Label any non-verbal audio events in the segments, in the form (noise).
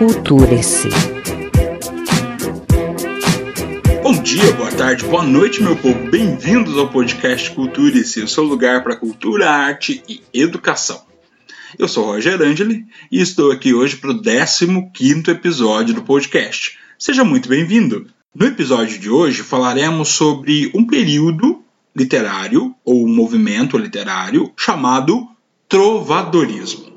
Culture-se. Bom dia, boa tarde, boa noite, meu povo. Bem-vindos ao podcast Culture-se, o seu lugar para cultura, arte e educação. Eu sou Roger Angeli e estou aqui hoje para o 15 episódio do podcast. Seja muito bem-vindo! No episódio de hoje falaremos sobre um período literário ou um movimento literário chamado trovadorismo.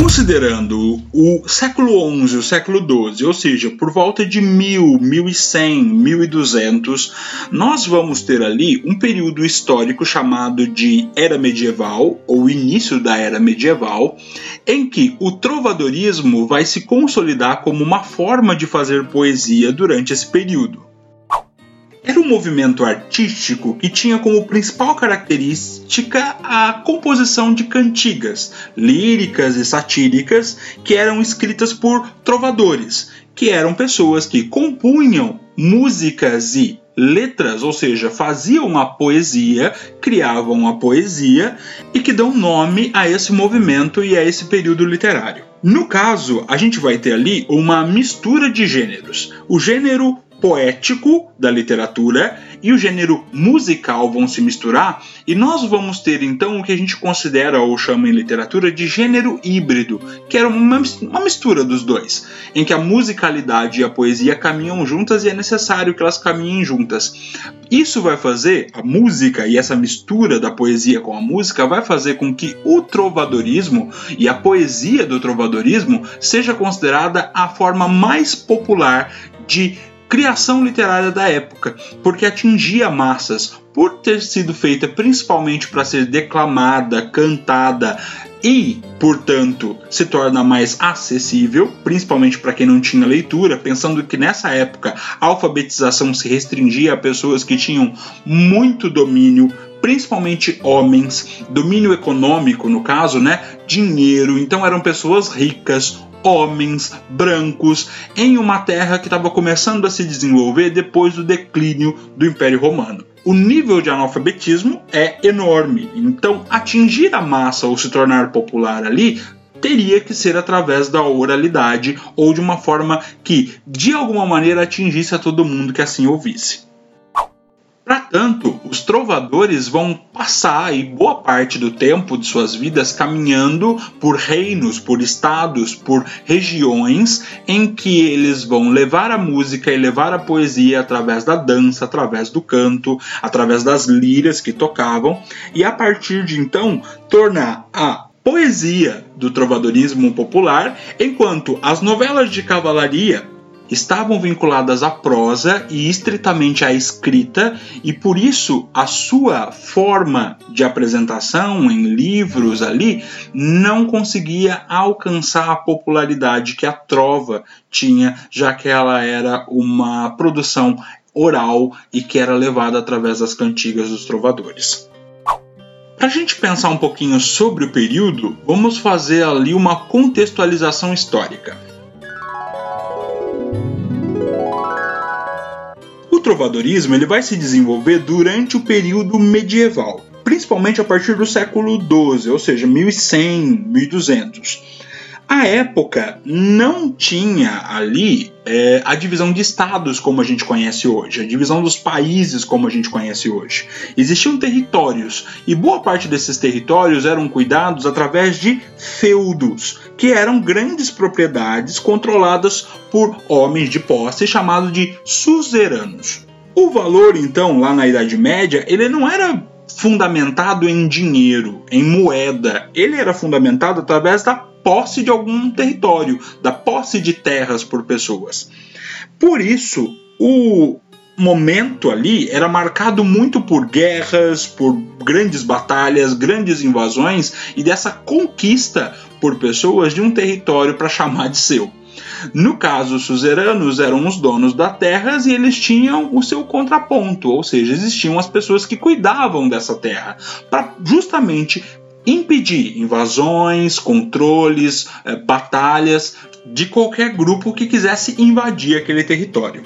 Considerando o século XI o século XII, ou seja, por volta de 1000, 1100, 1200, nós vamos ter ali um período histórico chamado de Era Medieval, ou início da Era Medieval, em que o trovadorismo vai se consolidar como uma forma de fazer poesia durante esse período. Era um movimento artístico que tinha como principal característica a composição de cantigas, líricas e satíricas que eram escritas por trovadores, que eram pessoas que compunham músicas e letras, ou seja, faziam a poesia, criavam a poesia e que dão nome a esse movimento e a esse período literário. No caso, a gente vai ter ali uma mistura de gêneros. O gênero poético da literatura e o gênero musical vão se misturar e nós vamos ter então o que a gente considera ou chama em literatura de gênero híbrido, que era uma, uma mistura dos dois, em que a musicalidade e a poesia caminham juntas e é necessário que elas caminhem juntas. Isso vai fazer a música e essa mistura da poesia com a música vai fazer com que o trovadorismo e a poesia do trovadorismo seja considerada a forma mais popular de criação literária da época, porque atingia massas por ter sido feita principalmente para ser declamada, cantada e, portanto, se torna mais acessível, principalmente para quem não tinha leitura, pensando que nessa época a alfabetização se restringia a pessoas que tinham muito domínio principalmente homens, domínio econômico no caso, né? Dinheiro, então eram pessoas ricas, homens brancos em uma terra que estava começando a se desenvolver depois do declínio do Império Romano. O nível de analfabetismo é enorme, então atingir a massa ou se tornar popular ali teria que ser através da oralidade ou de uma forma que de alguma maneira atingisse a todo mundo que assim ouvisse. Para tanto, os trovadores vão passar aí boa parte do tempo de suas vidas caminhando por reinos, por estados, por regiões em que eles vão levar a música e levar a poesia através da dança, através do canto, através das liras que tocavam, e a partir de então tornar a poesia do trovadorismo popular, enquanto as novelas de cavalaria estavam vinculadas à prosa e estritamente à escrita, e por isso a sua forma de apresentação em livros ali não conseguia alcançar a popularidade que a trova tinha, já que ela era uma produção oral e que era levada através das cantigas dos trovadores. Para a gente pensar um pouquinho sobre o período, vamos fazer ali uma contextualização histórica. O trovadorismo ele vai se desenvolver durante o período medieval, principalmente a partir do século XII, ou seja, 1100, 1200. A época não tinha ali é, a divisão de estados como a gente conhece hoje, a divisão dos países como a gente conhece hoje. Existiam territórios e boa parte desses territórios eram cuidados através de feudos, que eram grandes propriedades controladas por homens de posse chamados de suzeranos. O valor, então, lá na Idade Média, ele não era fundamentado em dinheiro, em moeda. Ele era fundamentado através da posse de algum território, da posse de terras por pessoas. Por isso, o momento ali era marcado muito por guerras, por grandes batalhas, grandes invasões e dessa conquista por pessoas de um território para chamar de seu. No caso, os suzeranos eram os donos das terras e eles tinham o seu contraponto, ou seja, existiam as pessoas que cuidavam dessa terra, para justamente impedir invasões, controles, eh, batalhas de qualquer grupo que quisesse invadir aquele território.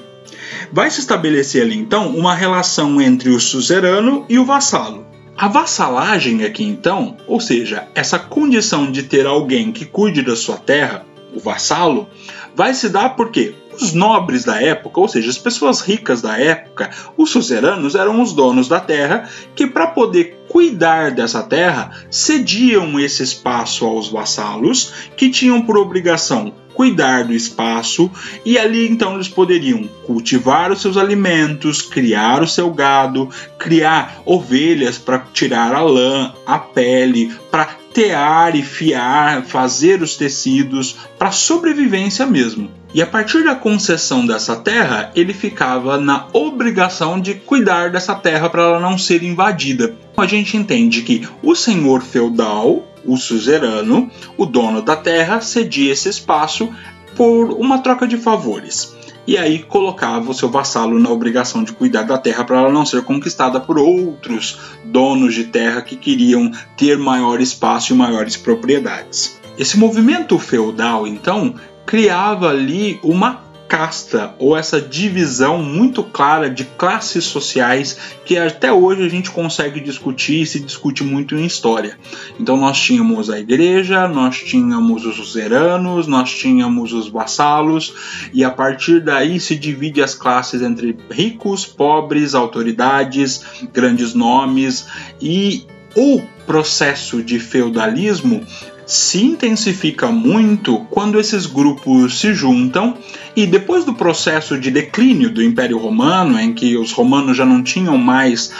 Vai se estabelecer ali então uma relação entre o suzerano e o vassalo. A vassalagem aqui então, ou seja, essa condição de ter alguém que cuide da sua terra, o vassalo, vai se dar porque os nobres da época, ou seja, as pessoas ricas da época, os suzeranos eram os donos da terra que, para poder cuidar dessa terra, cediam esse espaço aos vassalos que tinham por obrigação cuidar do espaço e ali então eles poderiam cultivar os seus alimentos, criar o seu gado, criar ovelhas para tirar a lã, a pele, para tear e fiar, fazer os tecidos para sobrevivência mesmo. E a partir da concessão dessa terra, ele ficava na obrigação de cuidar dessa terra para ela não ser invadida. A gente entende que o senhor feudal o suzerano, o dono da terra, cedia esse espaço por uma troca de favores. E aí colocava o seu vassalo na obrigação de cuidar da terra para ela não ser conquistada por outros donos de terra que queriam ter maior espaço e maiores propriedades. Esse movimento feudal, então, criava ali uma casta ou essa divisão muito clara de classes sociais que até hoje a gente consegue discutir e se discute muito em história. Então nós tínhamos a igreja, nós tínhamos os suzeranos, nós tínhamos os vassalos e a partir daí se divide as classes entre ricos, pobres, autoridades, grandes nomes e o processo de feudalismo se intensifica muito quando esses grupos se juntam e depois do processo de declínio do Império Romano, em que os romanos já não tinham mais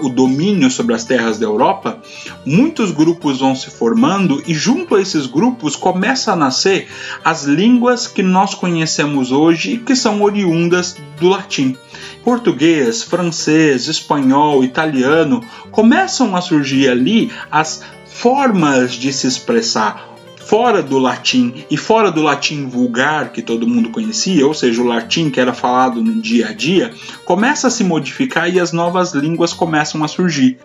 o domínio sobre as terras da Europa, muitos grupos vão se formando e junto a esses grupos começa a nascer as línguas que nós conhecemos hoje e que são oriundas do latim português, francês, espanhol, italiano, começam a surgir ali as formas de se expressar fora do latim e fora do latim vulgar que todo mundo conhecia, ou seja, o latim que era falado no dia a dia, começa a se modificar e as novas línguas começam a surgir.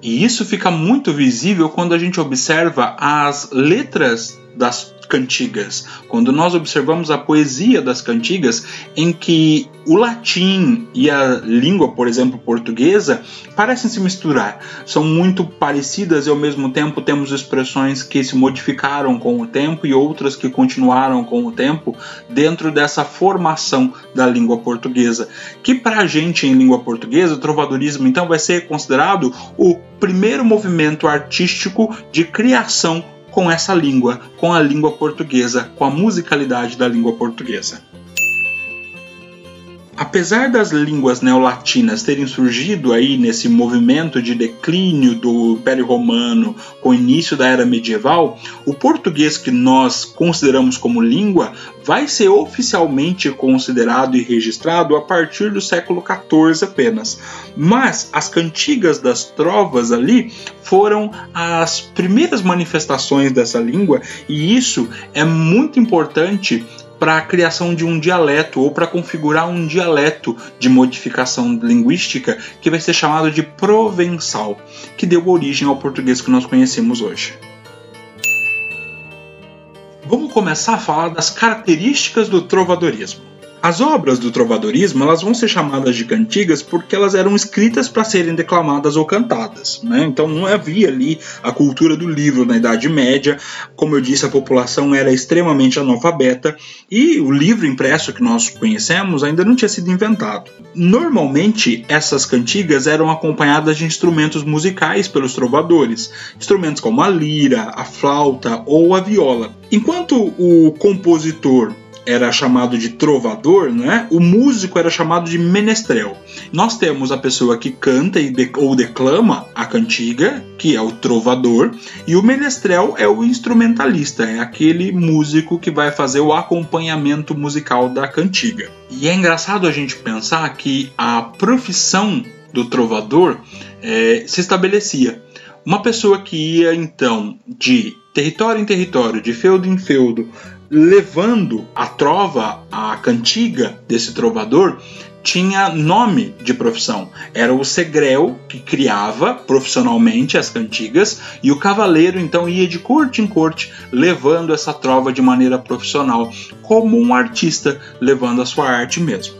E isso fica muito visível quando a gente observa as letras das cantigas. Quando nós observamos a poesia das cantigas, em que o latim e a língua, por exemplo, portuguesa, parecem se misturar. São muito parecidas e ao mesmo tempo temos expressões que se modificaram com o tempo e outras que continuaram com o tempo dentro dessa formação da língua portuguesa. Que para a gente em língua portuguesa, o trovadorismo então vai ser considerado o primeiro movimento artístico de criação com essa língua, com a língua portuguesa, com a musicalidade da língua portuguesa. Apesar das línguas neolatinas terem surgido aí nesse movimento de declínio do Império Romano com o início da Era Medieval, o português que nós consideramos como língua vai ser oficialmente considerado e registrado a partir do século XIV apenas. Mas as cantigas das trovas ali foram as primeiras manifestações dessa língua e isso é muito importante para a criação de um dialeto ou para configurar um dialeto de modificação linguística que vai ser chamado de provençal, que deu origem ao português que nós conhecemos hoje. Vamos começar a falar das características do trovadorismo. As obras do trovadorismo elas vão ser chamadas de cantigas porque elas eram escritas para serem declamadas ou cantadas. Né? Então não havia ali a cultura do livro na Idade Média. Como eu disse, a população era extremamente analfabeta e o livro impresso que nós conhecemos ainda não tinha sido inventado. Normalmente, essas cantigas eram acompanhadas de instrumentos musicais pelos trovadores, instrumentos como a lira, a flauta ou a viola. Enquanto o compositor era chamado de trovador, né? o músico era chamado de menestrel. Nós temos a pessoa que canta de, ou declama a cantiga, que é o trovador, e o menestrel é o instrumentalista, é aquele músico que vai fazer o acompanhamento musical da cantiga. E é engraçado a gente pensar que a profissão do trovador é, se estabelecia. Uma pessoa que ia então de território em território, de feudo em feudo, levando a trova, a cantiga desse trovador, tinha nome de profissão. Era o segrel que criava profissionalmente as cantigas e o cavaleiro então ia de corte em corte levando essa trova de maneira profissional, como um artista levando a sua arte mesmo.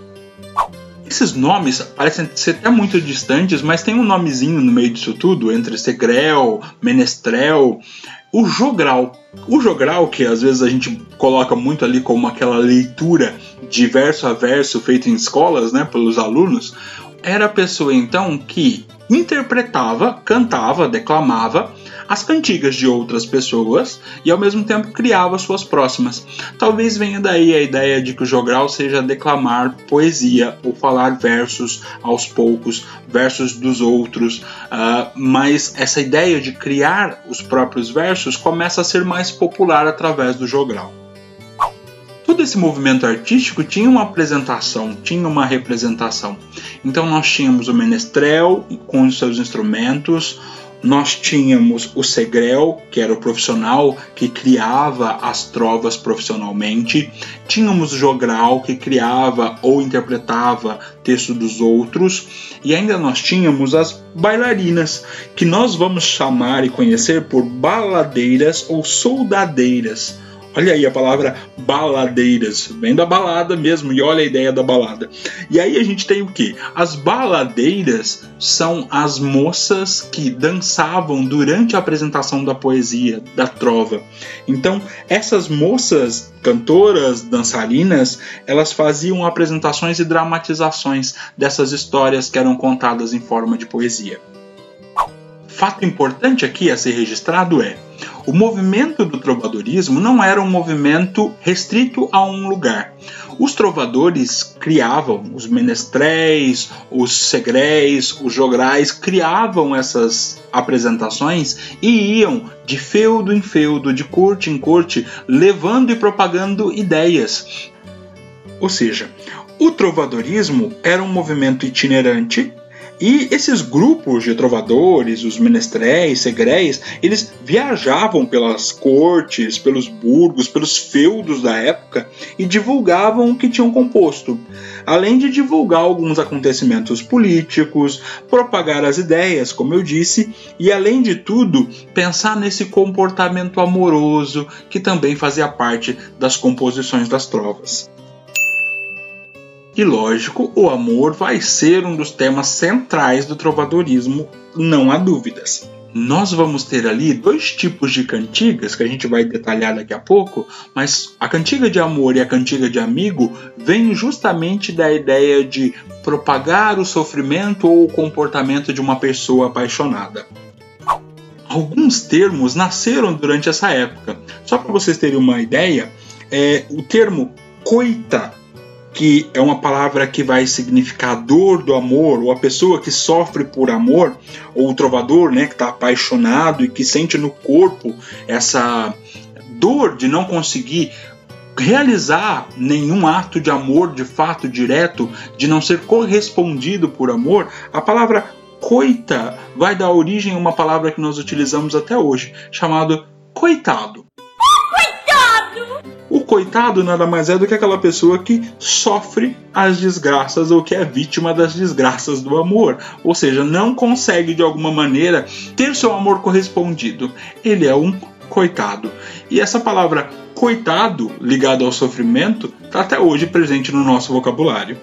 Esses nomes parecem ser até muito distantes, mas tem um nomezinho no meio disso tudo, entre segrel, menestrel, o jogral. O jogral, que às vezes a gente coloca muito ali como aquela leitura de verso a verso feita em escolas, né, pelos alunos, era a pessoa então que interpretava, cantava, declamava as cantigas de outras pessoas e ao mesmo tempo criava suas próximas. Talvez venha daí a ideia de que o jogral seja declamar poesia ou falar versos aos poucos, versos dos outros, uh, mas essa ideia de criar os próprios versos começa a ser mais popular através do jogral todo esse movimento artístico tinha uma apresentação, tinha uma representação. Então nós tínhamos o menestrel com os seus instrumentos, nós tínhamos o Segrel, que era o profissional que criava as trovas profissionalmente, tínhamos o Jogral, que criava ou interpretava texto dos outros, e ainda nós tínhamos as bailarinas, que nós vamos chamar e conhecer por baladeiras ou soldadeiras Olha aí a palavra baladeiras, vem da balada mesmo, e olha a ideia da balada. E aí a gente tem o que? As baladeiras são as moças que dançavam durante a apresentação da poesia, da trova. Então, essas moças cantoras, dançarinas, elas faziam apresentações e dramatizações dessas histórias que eram contadas em forma de poesia. Fato importante aqui a ser registrado é o movimento do trovadorismo não era um movimento restrito a um lugar. Os trovadores criavam, os menestréis, os segréis, os jograis, criavam essas apresentações e iam de feudo em feudo, de corte em corte, levando e propagando ideias. Ou seja, o trovadorismo era um movimento itinerante e esses grupos de trovadores, os menestréis, segréis, eles viajavam pelas cortes, pelos burgos, pelos feudos da época e divulgavam o que tinham composto, além de divulgar alguns acontecimentos políticos, propagar as ideias, como eu disse, e além de tudo, pensar nesse comportamento amoroso que também fazia parte das composições das trovas. E lógico, o amor vai ser um dos temas centrais do trovadorismo, não há dúvidas. Nós vamos ter ali dois tipos de cantigas que a gente vai detalhar daqui a pouco, mas a cantiga de amor e a cantiga de amigo vem justamente da ideia de propagar o sofrimento ou o comportamento de uma pessoa apaixonada. Alguns termos nasceram durante essa época. Só para vocês terem uma ideia, é, o termo coita que é uma palavra que vai significar dor do amor, ou a pessoa que sofre por amor, ou o trovador, né, que está apaixonado e que sente no corpo essa dor de não conseguir realizar nenhum ato de amor de fato direto, de não ser correspondido por amor, a palavra coita vai dar origem a uma palavra que nós utilizamos até hoje, chamado coitado. Coitado nada mais é do que aquela pessoa que sofre as desgraças ou que é vítima das desgraças do amor, ou seja, não consegue de alguma maneira ter seu amor correspondido. Ele é um coitado. E essa palavra coitado, ligado ao sofrimento, está até hoje presente no nosso vocabulário.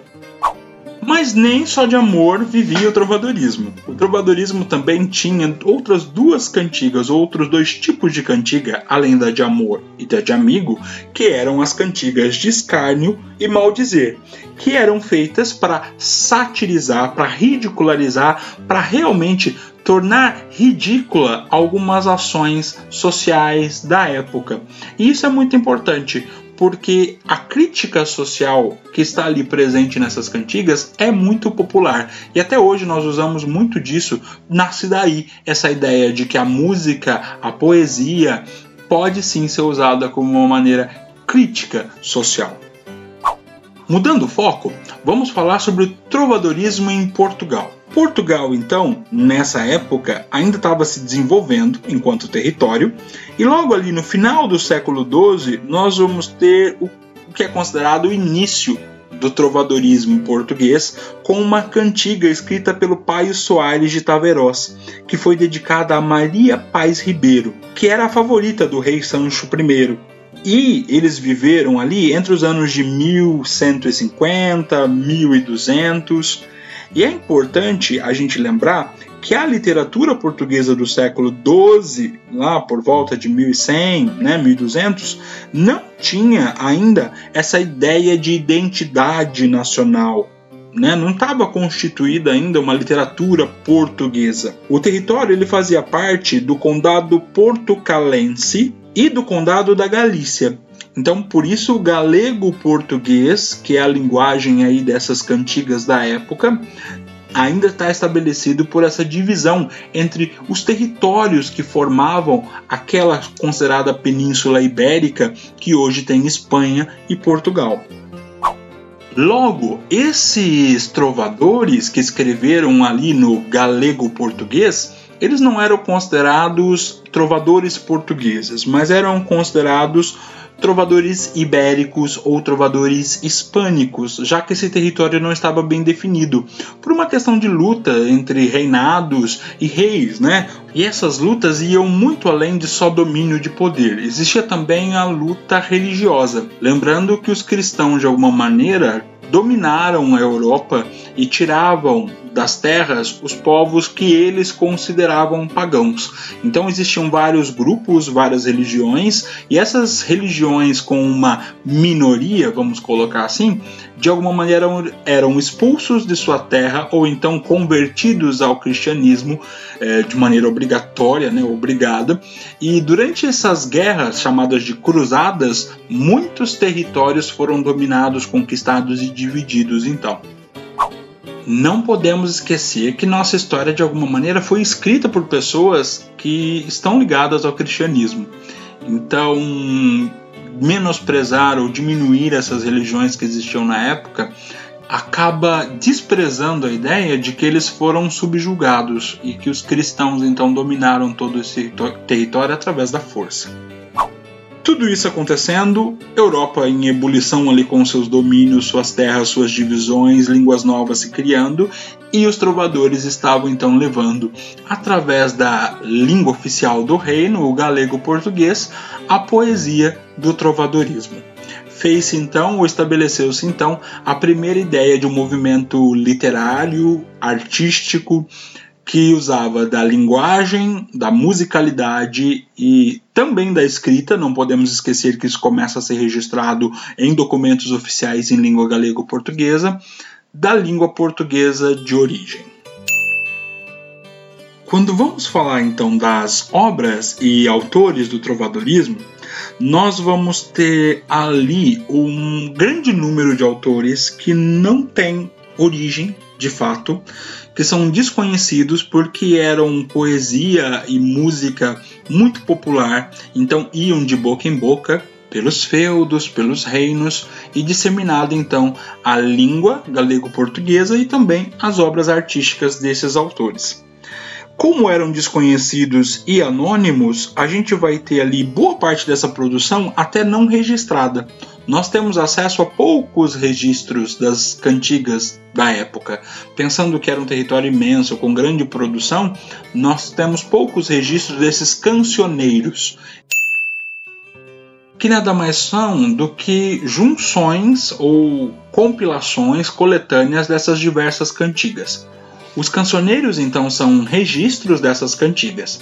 Mas nem só de amor vivia o trovadorismo. O trovadorismo também tinha outras duas cantigas, outros dois tipos de cantiga, além da de amor e da de amigo, que eram as cantigas de escárnio e maldizer, que eram feitas para satirizar, para ridicularizar, para realmente tornar ridícula algumas ações sociais da época. E isso é muito importante, porque a crítica social que está ali presente nessas cantigas é muito popular e até hoje nós usamos muito disso. Nasce daí essa ideia de que a música, a poesia, pode sim ser usada como uma maneira crítica social. Mudando o foco, vamos falar sobre o trovadorismo em Portugal. Portugal, então, nessa época, ainda estava se desenvolvendo enquanto território, e logo ali no final do século XII, nós vamos ter o que é considerado o início do trovadorismo português, com uma cantiga escrita pelo Paio Soares de Taverós, que foi dedicada a Maria Paz Ribeiro, que era a favorita do rei Sancho I. E eles viveram ali entre os anos de 1150, 1200. E é importante a gente lembrar que a literatura portuguesa do século XII, lá por volta de 1100, né, 1200, não tinha ainda essa ideia de identidade nacional. Né, não estava constituída ainda uma literatura portuguesa. O território ele fazia parte do condado portucalense e do condado da Galícia. Então, por isso o galego-português, que é a linguagem aí dessas cantigas da época, ainda está estabelecido por essa divisão entre os territórios que formavam aquela considerada Península Ibérica que hoje tem Espanha e Portugal. Logo, esses trovadores que escreveram ali no galego português, eles não eram considerados trovadores portugueses, mas eram considerados trovadores ibéricos ou trovadores hispânicos, já que esse território não estava bem definido, por uma questão de luta entre reinados e reis, né? E essas lutas iam muito além de só domínio de poder. Existia também a luta religiosa. Lembrando que os cristãos, de alguma maneira, dominaram a Europa e tiravam das terras os povos que eles consideravam pagãos. Então existiam vários grupos, várias religiões, e essas religiões com uma minoria, vamos colocar assim, de alguma maneira eram expulsos de sua terra ou então convertidos ao cristianismo é, de maneira obrigatória, né, obrigada. E durante essas guerras chamadas de cruzadas, muitos territórios foram dominados, conquistados e divididos. Então, não podemos esquecer que nossa história de alguma maneira foi escrita por pessoas que estão ligadas ao cristianismo. Então, menosprezar ou diminuir essas religiões que existiam na época acaba desprezando a ideia de que eles foram subjugados e que os cristãos então dominaram todo esse território através da força. Tudo isso acontecendo, Europa em ebulição ali com seus domínios, suas terras, suas divisões, línguas novas se criando, e os trovadores estavam então levando, através da língua oficial do reino, o galego-português, a poesia do trovadorismo. Fez-se então, ou estabeleceu-se então, a primeira ideia de um movimento literário, artístico, que usava da linguagem, da musicalidade e também da escrita. Não podemos esquecer que isso começa a ser registrado em documentos oficiais em língua galego-portuguesa, da língua portuguesa de origem. Quando vamos falar então das obras e autores do trovadorismo, nós vamos ter ali um grande número de autores que não têm origem de fato, que são desconhecidos porque eram poesia e música muito popular, então iam de boca em boca pelos feudos, pelos reinos e disseminado então a língua galego-portuguesa e também as obras artísticas desses autores. Como eram desconhecidos e anônimos, a gente vai ter ali boa parte dessa produção até não registrada. Nós temos acesso a poucos registros das cantigas da época. Pensando que era um território imenso, com grande produção, nós temos poucos registros desses cancioneiros que nada mais são do que junções ou compilações coletâneas dessas diversas cantigas. Os cancioneiros então são registros dessas cantigas,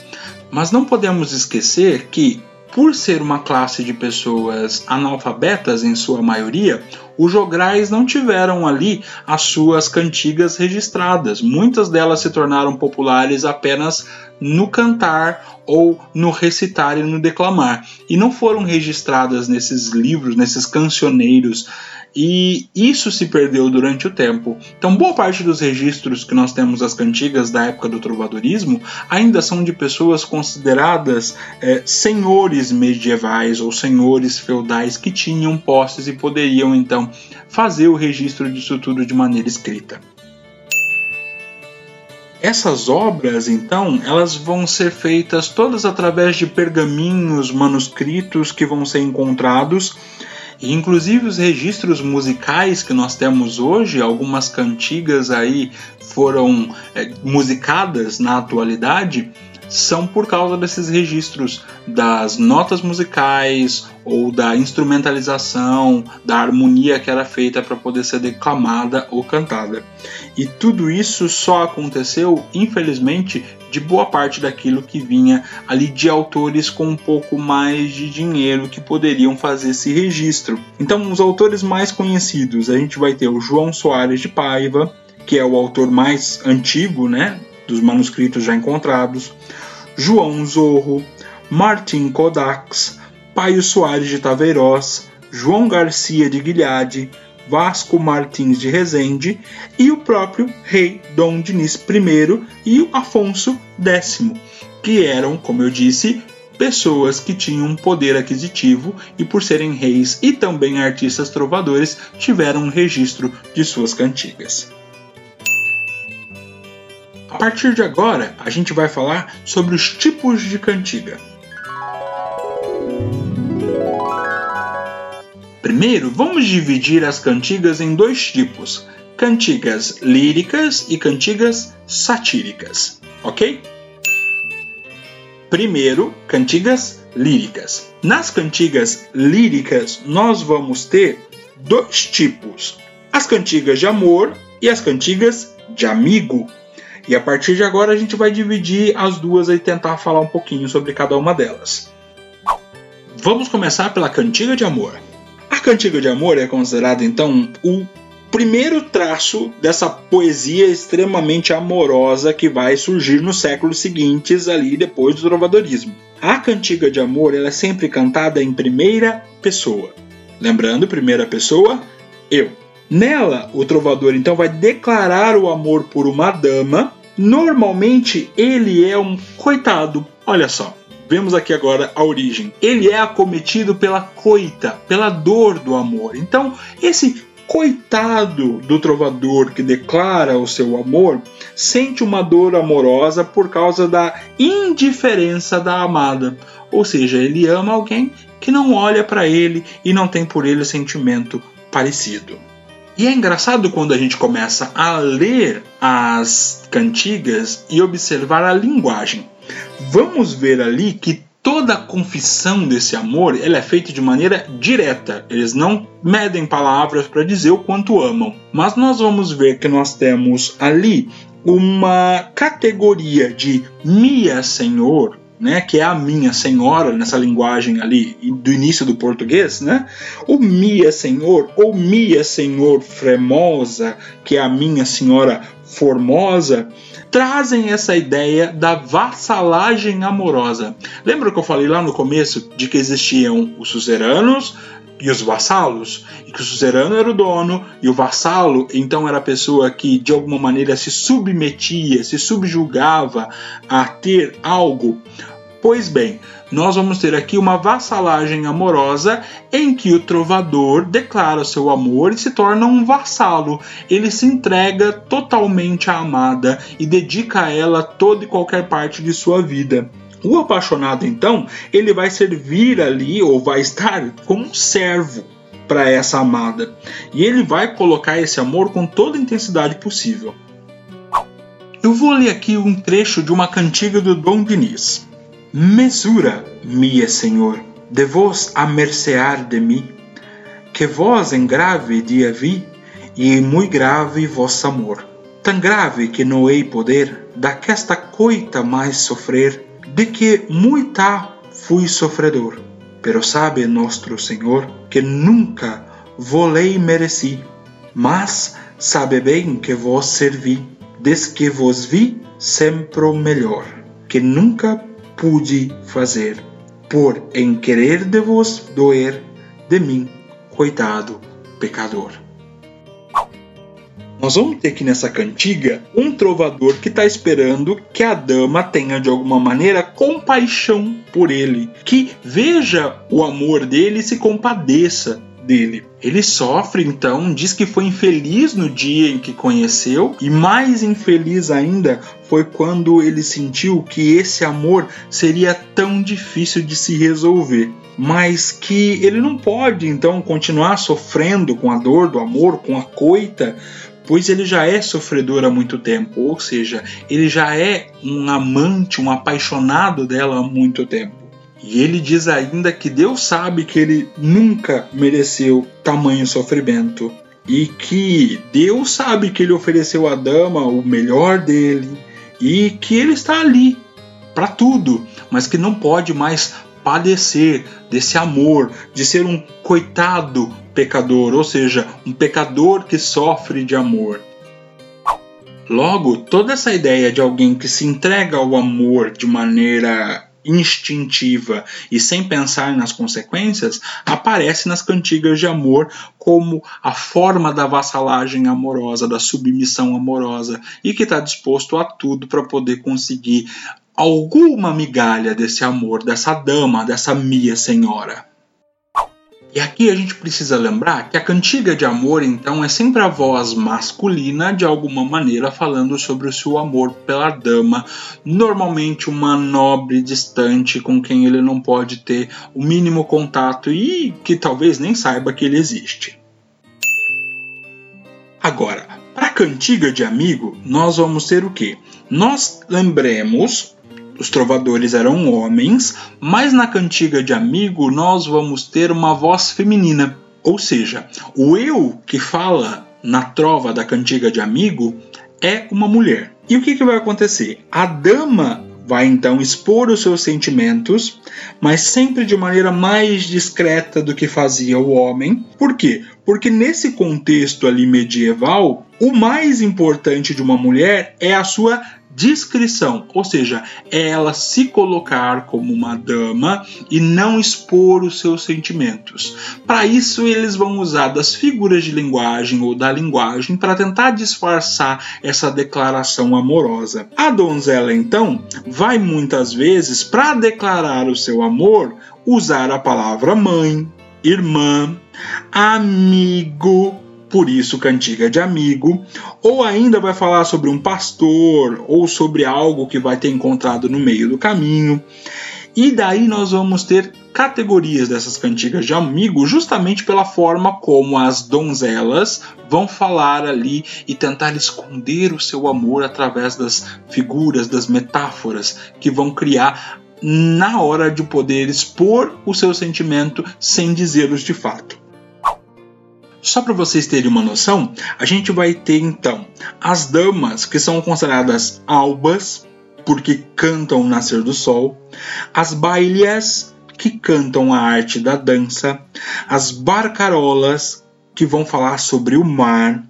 mas não podemos esquecer que, por ser uma classe de pessoas analfabetas em sua maioria, os jograis não tiveram ali as suas cantigas registradas. Muitas delas se tornaram populares apenas no cantar ou no recitar e no declamar, e não foram registradas nesses livros, nesses cancioneiros e isso se perdeu durante o tempo. Então, boa parte dos registros que nós temos das cantigas da época do trovadorismo ainda são de pessoas consideradas é, senhores medievais ou senhores feudais que tinham posses e poderiam então fazer o registro disso tudo de maneira escrita. Essas obras, então, elas vão ser feitas todas através de pergaminhos, manuscritos que vão ser encontrados e inclusive os registros musicais que nós temos hoje, algumas cantigas aí foram é, musicadas na atualidade, são por causa desses registros das notas musicais ou da instrumentalização, da harmonia que era feita para poder ser declamada ou cantada. E tudo isso só aconteceu, infelizmente, de boa parte daquilo que vinha ali de autores com um pouco mais de dinheiro que poderiam fazer esse registro. Então, os autores mais conhecidos, a gente vai ter o João Soares de Paiva, que é o autor mais antigo, né, dos manuscritos já encontrados, João Zorro, Martim Kodaks, Paio Soares de Taveiroz, João Garcia de Guilhade, Vasco Martins de Rezende e o próprio rei Dom Diniz I e Afonso X, que eram, como eu disse, pessoas que tinham poder aquisitivo e, por serem reis e também artistas trovadores, tiveram um registro de suas cantigas. A partir de agora, a gente vai falar sobre os tipos de cantiga. Primeiro, vamos dividir as cantigas em dois tipos: cantigas líricas e cantigas satíricas, ok? Primeiro, cantigas líricas. Nas cantigas líricas, nós vamos ter dois tipos: as cantigas de amor e as cantigas de amigo. E a partir de agora a gente vai dividir as duas e tentar falar um pouquinho sobre cada uma delas. Vamos começar pela cantiga de amor. A cantiga de amor é considerada então o primeiro traço dessa poesia extremamente amorosa que vai surgir nos séculos seguintes ali depois do trovadorismo. A cantiga de amor ela é sempre cantada em primeira pessoa. Lembrando, primeira pessoa, eu. Nela, o trovador então vai declarar o amor por uma dama. Normalmente, ele é um coitado. Olha só, vemos aqui agora a origem. Ele é acometido pela coita, pela dor do amor. Então, esse coitado do trovador que declara o seu amor sente uma dor amorosa por causa da indiferença da amada. Ou seja, ele ama alguém que não olha para ele e não tem por ele sentimento parecido. E é engraçado quando a gente começa a ler as cantigas e observar a linguagem. Vamos ver ali que toda a confissão desse amor ela é feita de maneira direta. Eles não medem palavras para dizer o quanto amam. Mas nós vamos ver que nós temos ali uma categoria de Mia Senhor né, que é a minha senhora nessa linguagem ali do início do português, né? O Mia Senhor ou Mia Senhor Fremosa, que é a minha senhora formosa, trazem essa ideia da vassalagem amorosa. Lembra que eu falei lá no começo de que existiam os suzeranos, e os vassalos, e que o suzerano era o dono e o vassalo então era a pessoa que de alguma maneira se submetia, se subjugava a ter algo. Pois bem, nós vamos ter aqui uma vassalagem amorosa em que o trovador declara seu amor e se torna um vassalo. Ele se entrega totalmente à amada e dedica a ela toda e qualquer parte de sua vida. O apaixonado, então, ele vai servir ali ou vai estar como um servo para essa amada. E ele vai colocar esse amor com toda a intensidade possível. Eu vou ler aqui um trecho de uma cantiga do Dom Diniz. Mesura, minha Senhor, de vós a mercear de mim, que vós em grave dia vi, e muito grave vosso amor, tão grave que não hei poder daquesta coita mais sofrer, de que muita fui sofredor. Pero sabe nosso Senhor que nunca volei mereci, mas sabe bem que vós servi, des que vos vi sempre o melhor, que nunca pude fazer, por em querer de vos doer de mim, coitado pecador. Nós vamos ter aqui nessa cantiga um trovador que está esperando que a dama tenha de alguma maneira compaixão por ele, que veja o amor dele e se compadeça dele. Ele sofre então, diz que foi infeliz no dia em que conheceu, e mais infeliz ainda foi quando ele sentiu que esse amor seria tão difícil de se resolver mas que ele não pode então continuar sofrendo com a dor do amor, com a coita, pois ele já é sofredor há muito tempo, ou seja, ele já é um amante, um apaixonado dela há muito tempo. E ele diz ainda que Deus sabe que ele nunca mereceu tamanho sofrimento. E que Deus sabe que ele ofereceu à dama o melhor dele. E que ele está ali para tudo, mas que não pode mais padecer desse amor, de ser um coitado pecador, ou seja, um pecador que sofre de amor. Logo, toda essa ideia de alguém que se entrega ao amor de maneira instintiva e sem pensar nas consequências aparece nas cantigas de amor como a forma da vassalagem amorosa, da submissão amorosa e que está disposto a tudo para poder conseguir alguma migalha desse amor, dessa dama, dessa minha senhora. E aqui a gente precisa lembrar que a cantiga de amor, então, é sempre a voz masculina, de alguma maneira, falando sobre o seu amor pela dama, normalmente uma nobre distante com quem ele não pode ter o mínimo contato e que talvez nem saiba que ele existe. Agora, para a cantiga de amigo, nós vamos ter o quê? Nós lembremos os trovadores eram homens, mas na cantiga de amigo nós vamos ter uma voz feminina. Ou seja, o eu que fala na trova da cantiga de amigo é uma mulher. E o que, que vai acontecer? A dama vai então expor os seus sentimentos, mas sempre de maneira mais discreta do que fazia o homem. Por quê? Porque nesse contexto ali medieval, o mais importante de uma mulher é a sua discrição, ou seja, é ela se colocar como uma dama e não expor os seus sentimentos. Para isso, eles vão usar das figuras de linguagem ou da linguagem para tentar disfarçar essa declaração amorosa. A donzela, então, vai muitas vezes, para declarar o seu amor, usar a palavra mãe, irmã, amigo, por isso cantiga de amigo, ou ainda vai falar sobre um pastor ou sobre algo que vai ter encontrado no meio do caminho. E daí nós vamos ter categorias dessas cantigas de amigo, justamente pela forma como as donzelas vão falar ali e tentar esconder o seu amor através das figuras, das metáforas que vão criar na hora de poder expor o seu sentimento sem dizê-los de fato. Só para vocês terem uma noção, a gente vai ter então as damas que são consideradas albas, porque cantam o nascer do sol, as bailhas que cantam a arte da dança, as barcarolas que vão falar sobre o mar,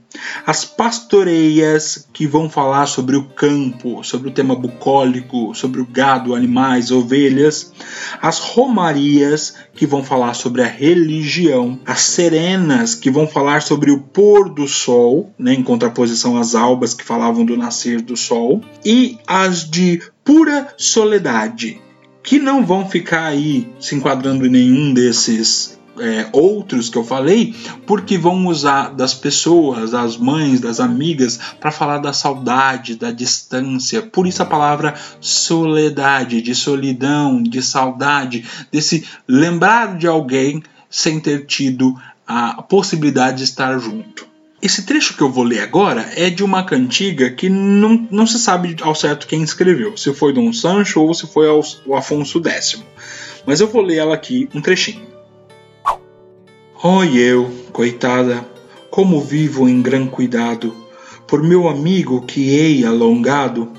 as pastoreias que vão falar sobre o campo, sobre o tema bucólico, sobre o gado, animais, ovelhas, as romarias que vão falar sobre a religião, as serenas que vão falar sobre o pôr do sol, né, em contraposição às albas que falavam do nascer do sol, e as de pura soledade, que não vão ficar aí se enquadrando em nenhum desses é, outros que eu falei, porque vão usar das pessoas, das mães, das amigas, para falar da saudade, da distância. Por isso a palavra soledade, de solidão, de saudade, desse lembrar de alguém sem ter tido a possibilidade de estar junto. Esse trecho que eu vou ler agora é de uma cantiga que não, não se sabe ao certo quem escreveu, se foi Dom Sancho ou se foi o Afonso X. Mas eu vou ler ela aqui, um trechinho. Oh, eu, coitada, como vivo em gran cuidado, por meu amigo que hei alongado,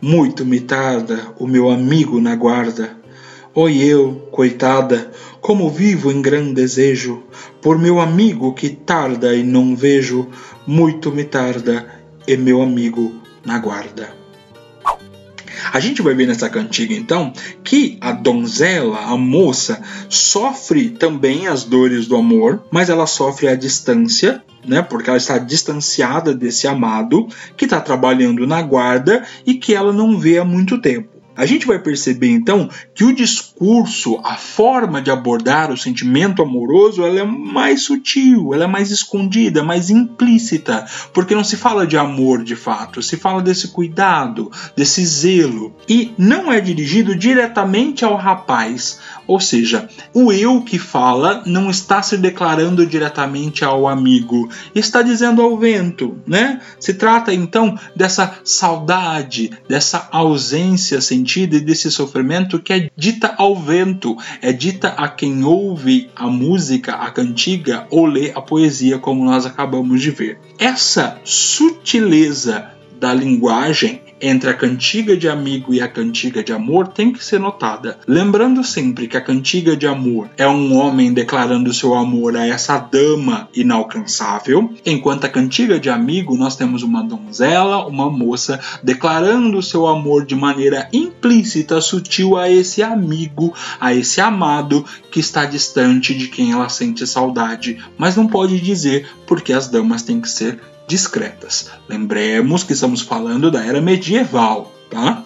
muito me tarda o meu amigo na guarda. Oh, eu, coitada, como vivo em gran desejo, por meu amigo que tarda e não vejo, muito me tarda e meu amigo na guarda. A gente vai ver nessa cantiga então que a donzela, a moça, sofre também as dores do amor, mas ela sofre a distância né, porque ela está distanciada desse amado que está trabalhando na guarda e que ela não vê há muito tempo. A gente vai perceber então que o discurso, a forma de abordar o sentimento amoroso, ela é mais sutil, ela é mais escondida, mais implícita, porque não se fala de amor de fato, se fala desse cuidado, desse zelo, e não é dirigido diretamente ao rapaz, ou seja, o eu que fala não está se declarando diretamente ao amigo, está dizendo ao vento, né? Se trata então dessa saudade, dessa ausência sentida e desse sofrimento que é dita ao vento, é dita a quem ouve a música, a cantiga ou lê a poesia, como nós acabamos de ver. Essa sutileza da linguagem entre a cantiga de amigo e a cantiga de amor tem que ser notada. Lembrando sempre que a cantiga de amor é um homem declarando seu amor a essa dama inalcançável, enquanto a cantiga de amigo nós temos uma donzela, uma moça declarando seu amor de maneira implícita, sutil a esse amigo, a esse amado que está distante de quem ela sente saudade, mas não pode dizer porque as damas têm que ser discretas. Lembremos que estamos falando da era medieval, tá?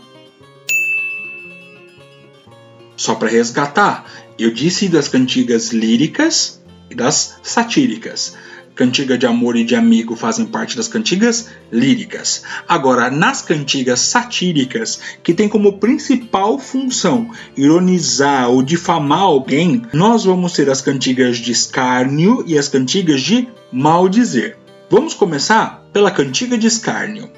Só para resgatar, eu disse das cantigas líricas e das satíricas. Cantiga de amor e de amigo fazem parte das cantigas líricas. Agora, nas cantigas satíricas, que tem como principal função ironizar ou difamar alguém, nós vamos ter as cantigas de escárnio e as cantigas de maldizer. Vamos começar pela cantiga de escárnio.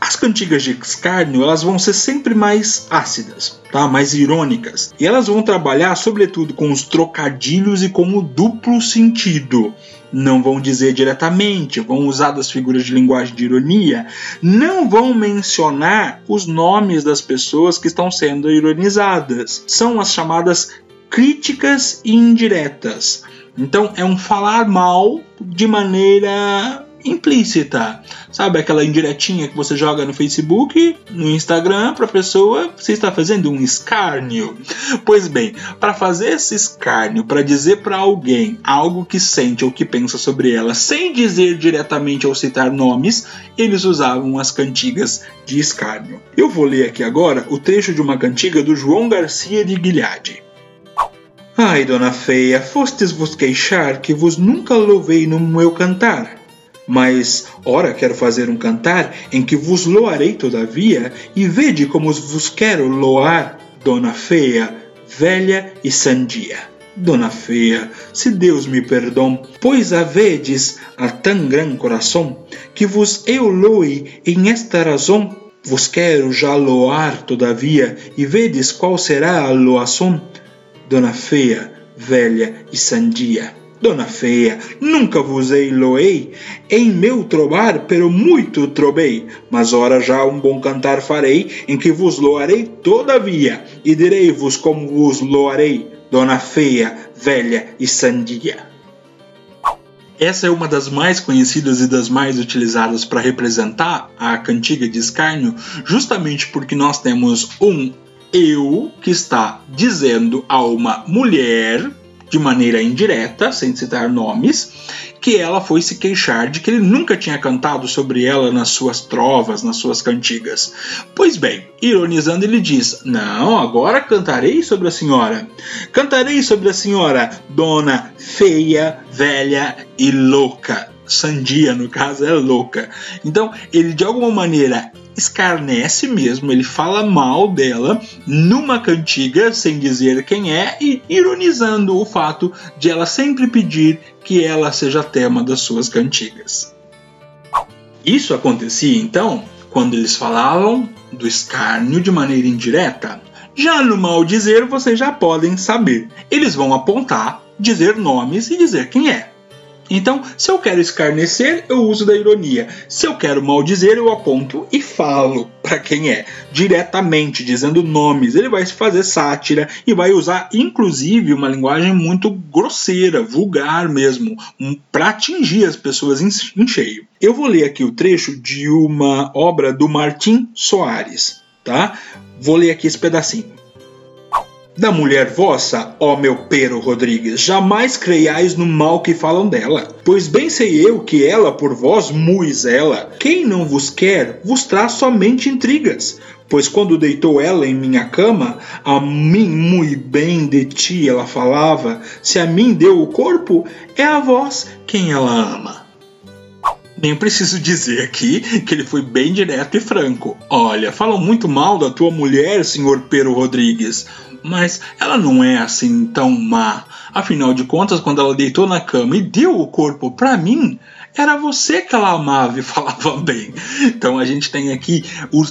As cantigas de escárnio elas vão ser sempre mais ácidas, tá? mais irônicas. E elas vão trabalhar sobretudo com os trocadilhos e com o duplo sentido. Não vão dizer diretamente, vão usar das figuras de linguagem de ironia, não vão mencionar os nomes das pessoas que estão sendo ironizadas. São as chamadas críticas indiretas. Então é um falar mal de maneira implícita. Sabe aquela indiretinha que você joga no Facebook, no Instagram para a pessoa, você está fazendo um escárnio. Pois bem, para fazer esse escárnio, para dizer para alguém algo que sente ou que pensa sobre ela, sem dizer diretamente ou citar nomes, eles usavam as cantigas de escárnio. Eu vou ler aqui agora o trecho de uma cantiga do João Garcia de Guilhade. Ai, dona feia, fostes vos queixar que vos nunca louvei no meu cantar. Mas, ora, quero fazer um cantar em que vos loarei todavia, e vede como vos quero loar, dona feia, velha e sandia. Dona feia, se Deus me perdão, pois havedes a tão gran coração, que vos eu loe em esta razão, vos quero já loar todavia, e vedes qual será a loação, Dona Feia, velha e sandia. Dona Feia, nunca vos loei, em meu trobar, pero muito trobei, mas ora já um bom cantar farei, em que vos loarei todavia, e direi-vos como vos loarei, Dona Feia, velha e sandia. Essa é uma das mais conhecidas e das mais utilizadas para representar a cantiga de escárnio, justamente porque nós temos um eu que está dizendo a uma mulher de maneira indireta, sem citar nomes, que ela foi se queixar de que ele nunca tinha cantado sobre ela nas suas trovas, nas suas cantigas. Pois bem, ironizando, ele diz: Não, agora cantarei sobre a senhora. Cantarei sobre a senhora, dona feia, velha e louca. Sandia, no caso, é louca. Então, ele de alguma maneira escarnece mesmo, ele fala mal dela numa cantiga, sem dizer quem é, e ironizando o fato de ela sempre pedir que ela seja tema das suas cantigas. Isso acontecia então quando eles falavam do escárnio de maneira indireta. Já no mal dizer, vocês já podem saber. Eles vão apontar, dizer nomes e dizer quem é. Então, se eu quero escarnecer, eu uso da ironia. Se eu quero maldizer, eu aponto e falo para quem é, diretamente, dizendo nomes. Ele vai fazer sátira e vai usar, inclusive, uma linguagem muito grosseira, vulgar mesmo, para atingir as pessoas em cheio. Eu vou ler aqui o trecho de uma obra do Martim Soares. tá? Vou ler aqui esse pedacinho. Da mulher vossa, ó meu Pero Rodrigues, jamais creiais no mal que falam dela, pois bem sei eu que ela por vós muis ela. Quem não vos quer, vos traz somente intrigas. Pois quando deitou ela em minha cama, a mim muito bem de ti ela falava, se a mim deu o corpo, é a vós quem ela ama. Nem preciso dizer aqui que ele foi bem direto e franco. Olha, falam muito mal da tua mulher, senhor Pero Rodrigues mas ela não é assim tão má. Afinal de contas, quando ela deitou na cama e deu o corpo para mim, era você que ela amava e (laughs) falava bem. Então a gente tem aqui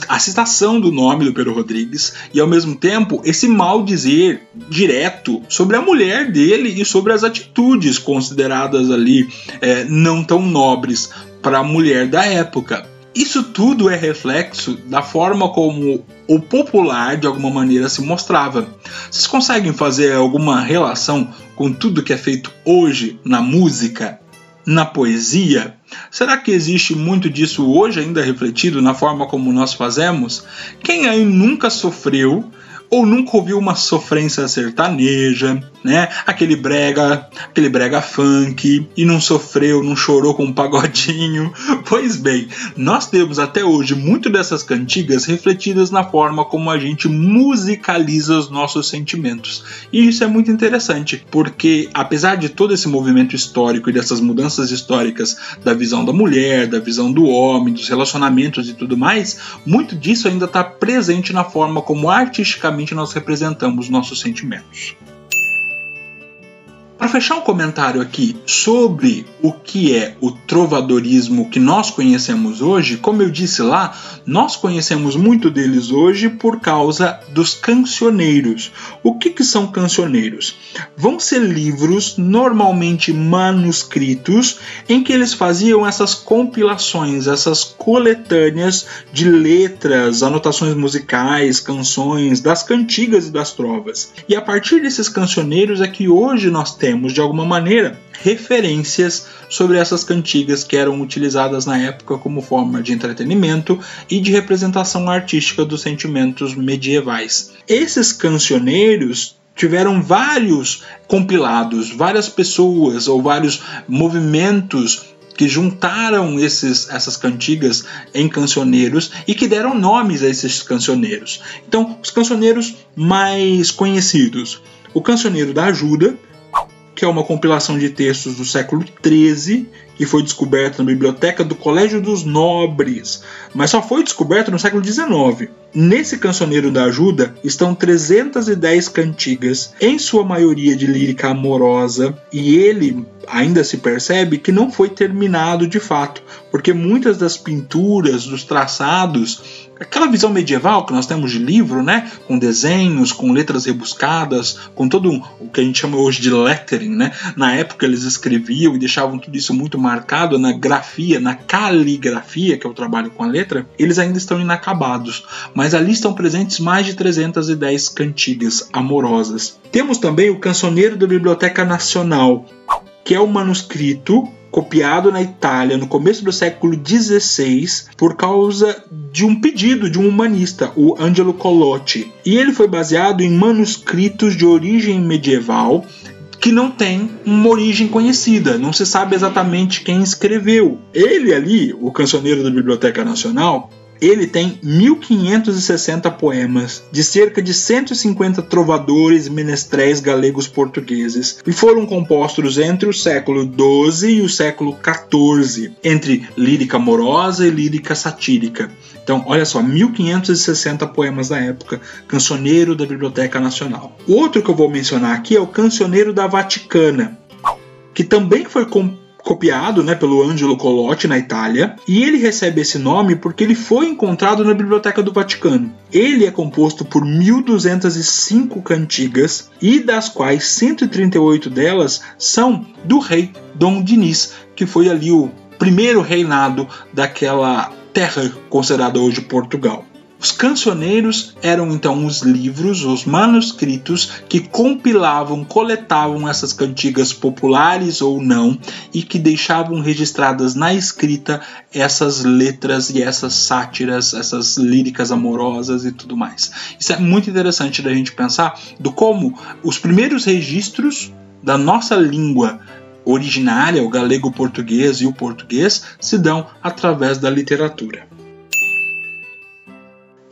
a citação do nome do Pedro Rodrigues e ao mesmo tempo esse mal dizer direto sobre a mulher dele e sobre as atitudes consideradas ali é, não tão nobres para a mulher da época. Isso tudo é reflexo da forma como o popular de alguma maneira se mostrava. Vocês conseguem fazer alguma relação com tudo que é feito hoje na música, na poesia? Será que existe muito disso hoje ainda refletido na forma como nós fazemos? Quem aí nunca sofreu ou nunca ouviu uma sofrência sertaneja, né? Aquele brega, aquele brega funk e não sofreu, não chorou com um pagodinho. (laughs) Pois bem, nós temos até hoje muito dessas cantigas refletidas na forma como a gente musicaliza os nossos sentimentos. E isso é muito interessante, porque apesar de todo esse movimento histórico e dessas mudanças históricas da visão da mulher, da visão do homem, dos relacionamentos e tudo mais, muito disso ainda está presente na forma como artisticamente nós representamos nossos sentimentos. Para fechar um comentário aqui sobre o que é o trovadorismo que nós conhecemos hoje, como eu disse lá, nós conhecemos muito deles hoje por causa dos cancioneiros. O que, que são cancioneiros? Vão ser livros normalmente manuscritos em que eles faziam essas compilações, essas coletâneas de letras, anotações musicais, canções, das cantigas e das trovas. E a partir desses cancioneiros é que hoje nós temos temos de alguma maneira referências sobre essas cantigas que eram utilizadas na época como forma de entretenimento e de representação artística dos sentimentos medievais. Esses cancioneiros tiveram vários compilados, várias pessoas ou vários movimentos que juntaram esses, essas cantigas em cancioneiros e que deram nomes a esses cancioneiros. Então, os cancioneiros mais conhecidos: o Cancioneiro da Ajuda, que é uma compilação de textos do século XIII, que foi descoberta na biblioteca do Colégio dos Nobres, mas só foi descoberta no século XIX. Nesse cancioneiro da ajuda estão 310 cantigas, em sua maioria de lírica amorosa, e ele ainda se percebe que não foi terminado de fato, porque muitas das pinturas, dos traçados, aquela visão medieval que nós temos de livro, né, com desenhos, com letras rebuscadas, com todo o que a gente chama hoje de lettering, né? Na época eles escreviam e deixavam tudo isso muito marcado na grafia, na caligrafia, que é o trabalho com a letra, eles ainda estão inacabados, mas ali estão presentes mais de 310 cantigas amorosas. Temos também o Cancioneiro da Biblioteca Nacional, que é um manuscrito copiado na Itália no começo do século XVI por causa de um pedido de um humanista, o Angelo Colotti. E ele foi baseado em manuscritos de origem medieval que não tem uma origem conhecida, não se sabe exatamente quem escreveu. Ele ali, o cancioneiro da Biblioteca Nacional, ele tem 1560 poemas de cerca de 150 trovadores menestréis galegos portugueses e foram compostos entre o século XII e o século XIV, entre lírica amorosa e lírica satírica. Então, olha só, 1560 poemas da época, cancioneiro da Biblioteca Nacional. O outro que eu vou mencionar aqui é o Cancioneiro da Vaticana, que também foi composto copiado né, pelo Angelo Colotti na Itália, e ele recebe esse nome porque ele foi encontrado na Biblioteca do Vaticano. Ele é composto por 1205 cantigas e das quais 138 delas são do rei Dom Dinis, que foi ali o primeiro reinado daquela terra considerada hoje Portugal. Os cancioneiros eram então os livros, os manuscritos que compilavam, coletavam essas cantigas populares ou não e que deixavam registradas na escrita essas letras e essas sátiras, essas líricas amorosas e tudo mais. Isso é muito interessante da gente pensar do como os primeiros registros da nossa língua originária, o galego-português e o português, se dão através da literatura.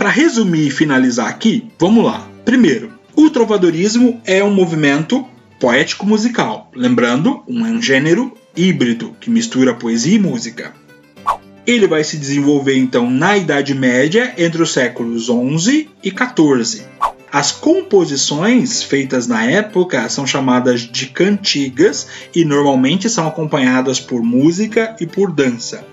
Para resumir e finalizar aqui, vamos lá. Primeiro, o trovadorismo é um movimento poético musical, lembrando, um gênero híbrido que mistura poesia e música. Ele vai se desenvolver então na Idade Média entre os séculos 11 e 14. As composições feitas na época são chamadas de cantigas e normalmente são acompanhadas por música e por dança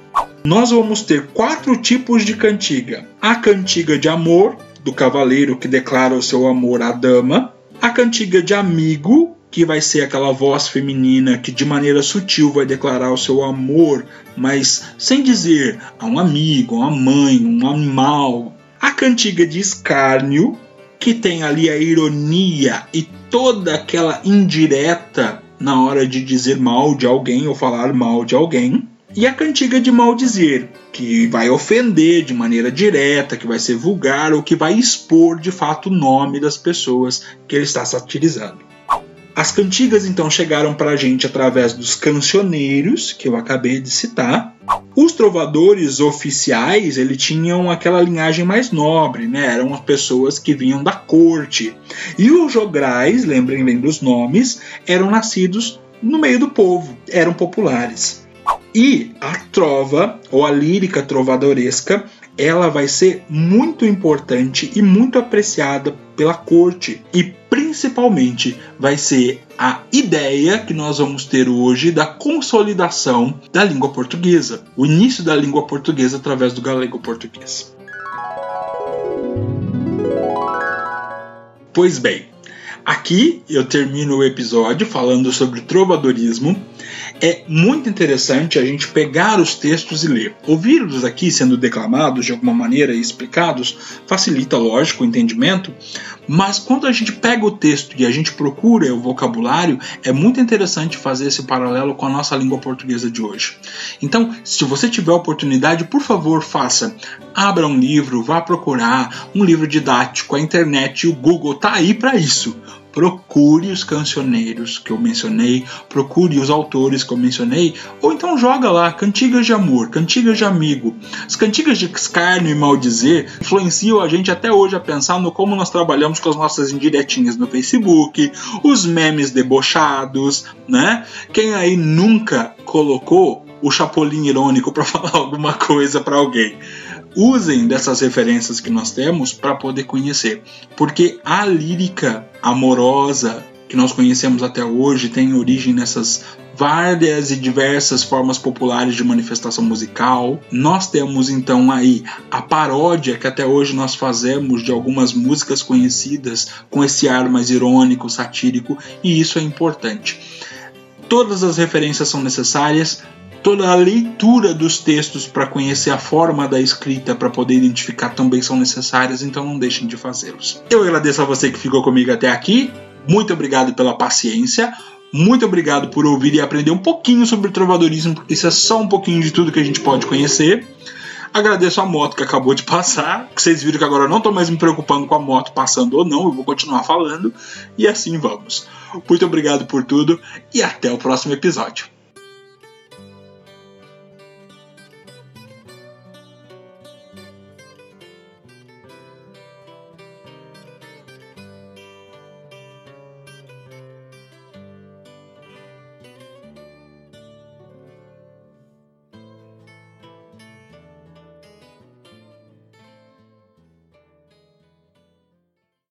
nós vamos ter quatro tipos de cantiga: a cantiga de amor, do cavaleiro que declara o seu amor à dama, a cantiga de amigo, que vai ser aquela voz feminina que de maneira sutil vai declarar o seu amor, mas sem dizer a um amigo, a uma mãe, um animal. A cantiga de escárnio, que tem ali a ironia e toda aquela indireta na hora de dizer mal de alguém ou falar mal de alguém. E a cantiga de maldizer, que vai ofender de maneira direta, que vai ser vulgar ou que vai expor de fato o nome das pessoas que ele está satirizando. As cantigas então chegaram para a gente através dos cancioneiros, que eu acabei de citar. Os trovadores oficiais, ele tinham aquela linhagem mais nobre, né? Eram as pessoas que vinham da corte. E os jograis, lembrem bem dos nomes, eram nascidos no meio do povo, eram populares. E a trova, ou a lírica trovadoresca, ela vai ser muito importante e muito apreciada pela corte. E principalmente vai ser a ideia que nós vamos ter hoje da consolidação da língua portuguesa, o início da língua portuguesa através do galego português. Pois bem, aqui eu termino o episódio falando sobre trovadorismo é muito interessante a gente pegar os textos e ler. Ouvir-los aqui sendo declamados de alguma maneira e explicados facilita, lógico, o entendimento, mas quando a gente pega o texto e a gente procura o vocabulário, é muito interessante fazer esse paralelo com a nossa língua portuguesa de hoje. Então, se você tiver oportunidade, por favor, faça. Abra um livro, vá procurar um livro didático, a internet o Google tá aí para isso procure os cancioneiros que eu mencionei, procure os autores que eu mencionei, ou então joga lá cantigas de amor, cantigas de amigo. As cantigas de escárnio e maldizer influenciam a gente até hoje a pensar no como nós trabalhamos com as nossas indiretinhas no Facebook, os memes debochados, né? Quem aí nunca colocou o chapolim irônico para (laughs) falar alguma coisa para alguém? Usem dessas referências que nós temos para poder conhecer, porque a lírica amorosa que nós conhecemos até hoje tem origem nessas várias e diversas formas populares de manifestação musical. Nós temos então aí a paródia que até hoje nós fazemos de algumas músicas conhecidas com esse ar mais irônico, satírico, e isso é importante. Todas as referências são necessárias, toda a leitura dos textos para conhecer a forma da escrita para poder identificar também são necessárias, então não deixem de fazê-los. Eu agradeço a você que ficou comigo até aqui. Muito obrigado pela paciência. Muito obrigado por ouvir e aprender um pouquinho sobre trovadorismo, porque isso é só um pouquinho de tudo que a gente pode conhecer. Agradeço a moto que acabou de passar, vocês viram que agora eu não estou mais me preocupando com a moto passando ou não, eu vou continuar falando e assim vamos. Muito obrigado por tudo e até o próximo episódio.